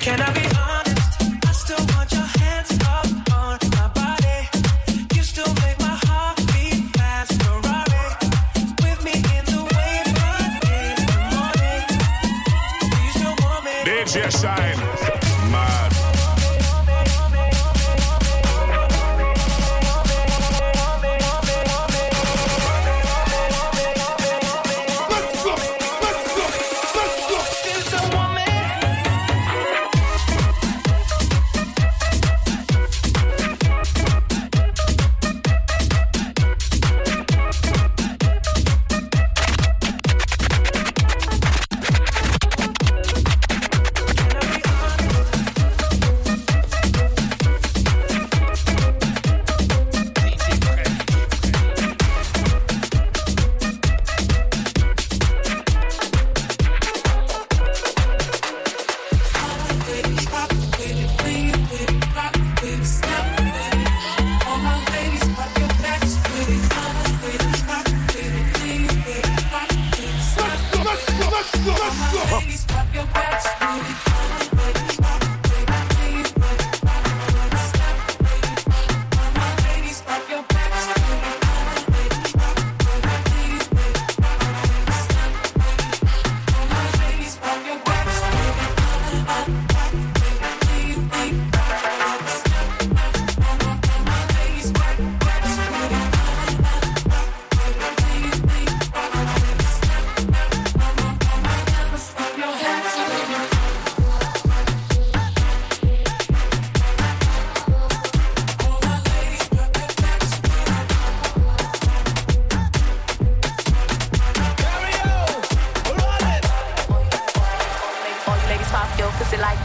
Can I be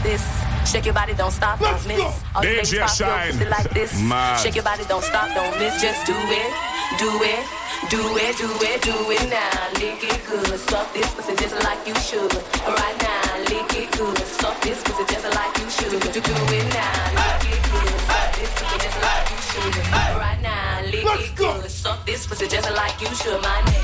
this. Shake your body, don't stop, don't miss. All you ladies pop your pussy like this. Mad. Shake your body, don't stop, don't miss. Just do it, do it, do it, do it, do it now. Lick it good, suck this pussy just like you should. Right now, lick it good, suck this pussy just like you should. Do, do, do it now, lick it good, suck this pussy just like you should. Right now, lick it good, suck this pussy just like you should. My neck,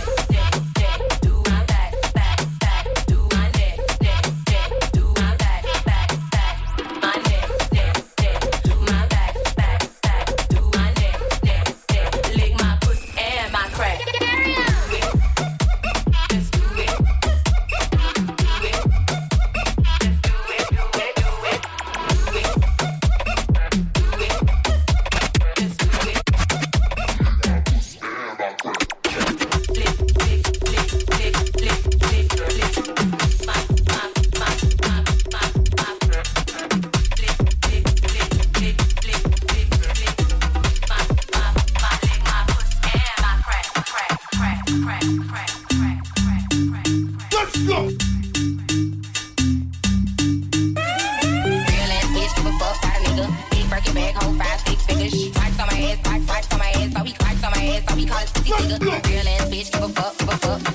Real ass bitch, give a fuck a nigga. Bag, five, six on my ass, on my ass. On my ass, so we call it nigga. Real ass bitch, give a fuck, give a fuck.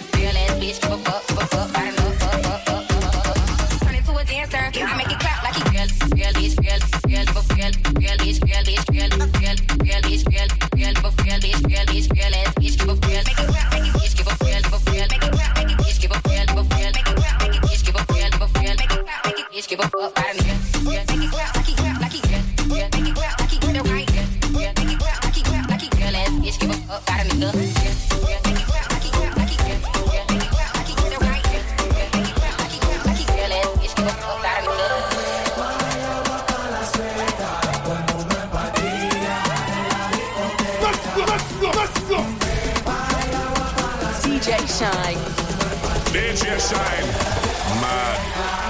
DJ Shynn. DJ Shynn. Mad.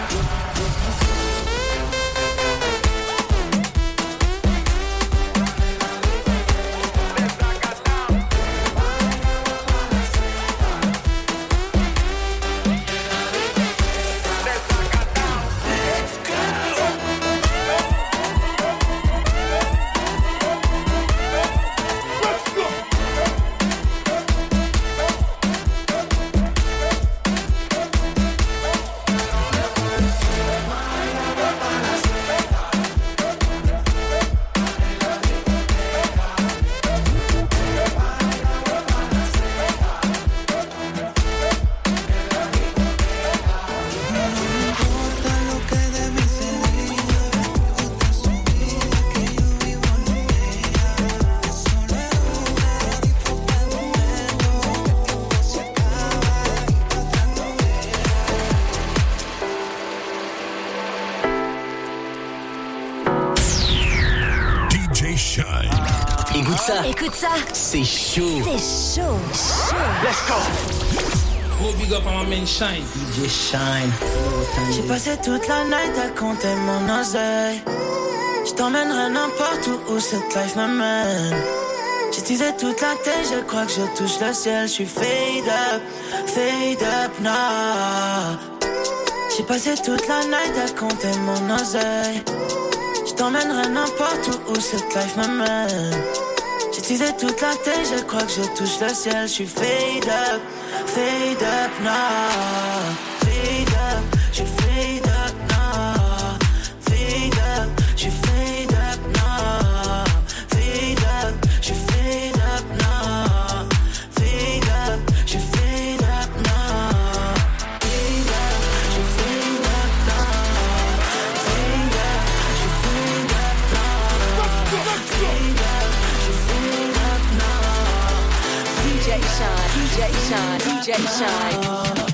C'est chaud. C'est chaud. Chaud. Let's go. Gros big up à ma main Shine. DJ Shine. J'ai passé toute la night à compter mon oseille. Je t'emmènerai n'importe où où cette life me mène. J'ai teasé toute la tête, je crois que je touche le ciel. Je suis fade up, fade up now. J'ai passé toute la night à compter mon oseille. Je t'emmènerai n'importe où où cette life me J'utilisais toute la tête, je crois que je touche le ciel. Je suis fade up, fade up now. Shynn, DJ Shynn, DJ Shynn.